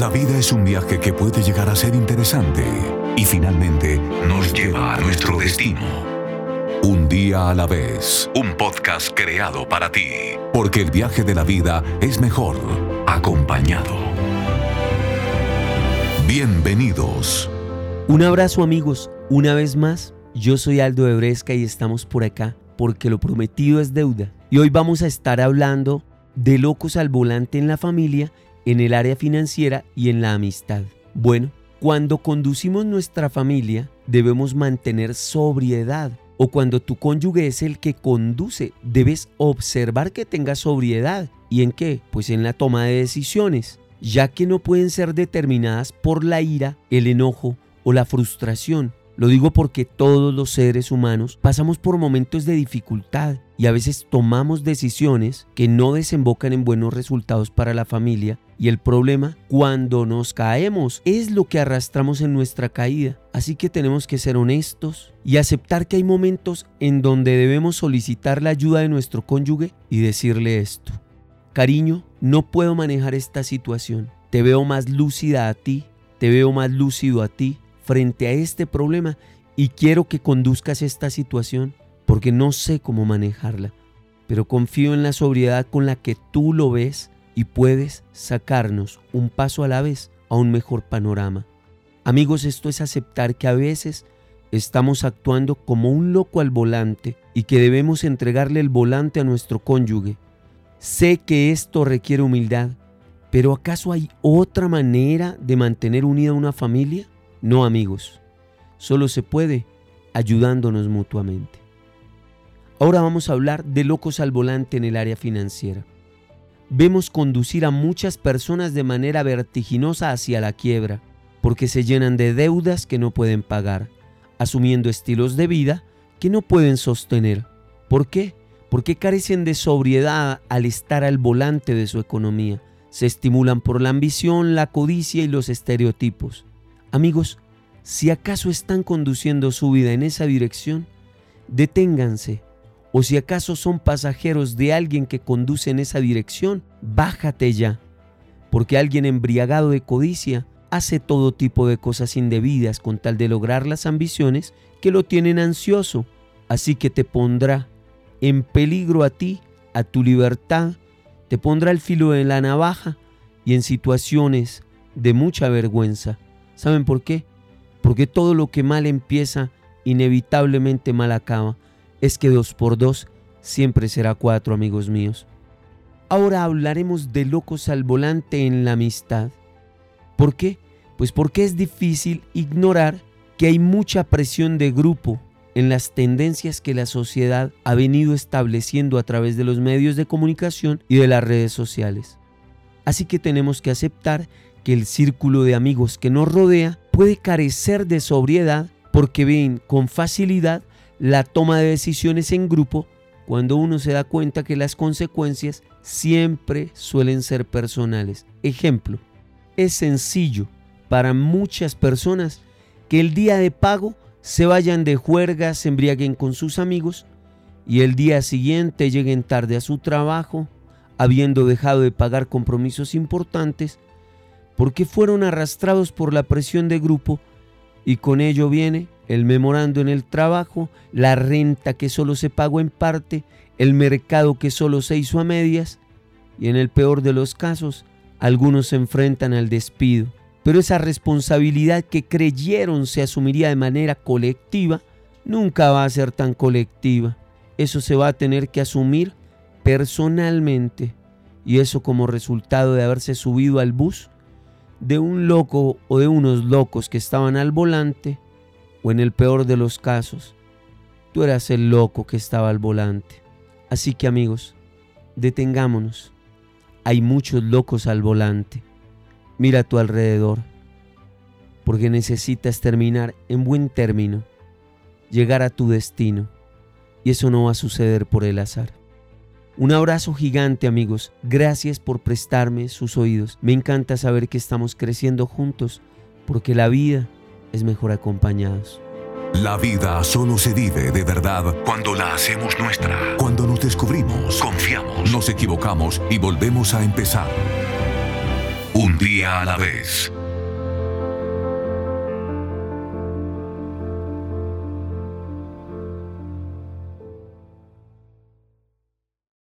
La vida es un viaje que puede llegar a ser interesante y finalmente nos lleva a nuestro destino. Un día a la vez, un podcast creado para ti, porque el viaje de la vida es mejor acompañado. Bienvenidos. Un abrazo amigos, una vez más, yo soy Aldo Ebresca y estamos por acá porque lo prometido es deuda. Y hoy vamos a estar hablando de locos al volante en la familia en el área financiera y en la amistad. Bueno, cuando conducimos nuestra familia debemos mantener sobriedad o cuando tu cónyuge es el que conduce, debes observar que tenga sobriedad. ¿Y en qué? Pues en la toma de decisiones, ya que no pueden ser determinadas por la ira, el enojo o la frustración, lo digo porque todos los seres humanos pasamos por momentos de dificultad y a veces tomamos decisiones que no desembocan en buenos resultados para la familia y el problema cuando nos caemos es lo que arrastramos en nuestra caída. Así que tenemos que ser honestos y aceptar que hay momentos en donde debemos solicitar la ayuda de nuestro cónyuge y decirle esto. Cariño, no puedo manejar esta situación. Te veo más lúcida a ti, te veo más lúcido a ti frente a este problema y quiero que conduzcas esta situación porque no sé cómo manejarla, pero confío en la sobriedad con la que tú lo ves y puedes sacarnos un paso a la vez a un mejor panorama. Amigos, esto es aceptar que a veces estamos actuando como un loco al volante y que debemos entregarle el volante a nuestro cónyuge. Sé que esto requiere humildad, pero ¿acaso hay otra manera de mantener unida una familia? No amigos, solo se puede ayudándonos mutuamente. Ahora vamos a hablar de locos al volante en el área financiera. Vemos conducir a muchas personas de manera vertiginosa hacia la quiebra, porque se llenan de deudas que no pueden pagar, asumiendo estilos de vida que no pueden sostener. ¿Por qué? Porque carecen de sobriedad al estar al volante de su economía. Se estimulan por la ambición, la codicia y los estereotipos. Amigos, si acaso están conduciendo su vida en esa dirección, deténganse. O si acaso son pasajeros de alguien que conduce en esa dirección, bájate ya. Porque alguien embriagado de codicia hace todo tipo de cosas indebidas con tal de lograr las ambiciones que lo tienen ansioso. Así que te pondrá en peligro a ti, a tu libertad, te pondrá el filo de la navaja y en situaciones de mucha vergüenza. ¿Saben por qué? Porque todo lo que mal empieza, inevitablemente mal acaba. Es que dos por dos siempre será cuatro, amigos míos. Ahora hablaremos de locos al volante en la amistad. ¿Por qué? Pues porque es difícil ignorar que hay mucha presión de grupo en las tendencias que la sociedad ha venido estableciendo a través de los medios de comunicación y de las redes sociales. Así que tenemos que aceptar que el círculo de amigos que nos rodea puede carecer de sobriedad porque ven con facilidad la toma de decisiones en grupo cuando uno se da cuenta que las consecuencias siempre suelen ser personales. Ejemplo, es sencillo para muchas personas que el día de pago se vayan de juerga, se embriaguen con sus amigos y el día siguiente lleguen tarde a su trabajo, habiendo dejado de pagar compromisos importantes porque fueron arrastrados por la presión de grupo y con ello viene el memorando en el trabajo, la renta que solo se pagó en parte, el mercado que solo se hizo a medias y en el peor de los casos, algunos se enfrentan al despido. Pero esa responsabilidad que creyeron se asumiría de manera colectiva, nunca va a ser tan colectiva. Eso se va a tener que asumir personalmente. Y eso como resultado de haberse subido al bus de un loco o de unos locos que estaban al volante, o en el peor de los casos, tú eras el loco que estaba al volante. Así que amigos, detengámonos. Hay muchos locos al volante. Mira a tu alrededor, porque necesitas terminar en buen término, llegar a tu destino, y eso no va a suceder por el azar. Un abrazo gigante amigos, gracias por prestarme sus oídos. Me encanta saber que estamos creciendo juntos, porque la vida es mejor acompañados. La vida solo se vive de verdad cuando la hacemos nuestra. Cuando nos descubrimos, confiamos, nos equivocamos y volvemos a empezar. Un día a la vez.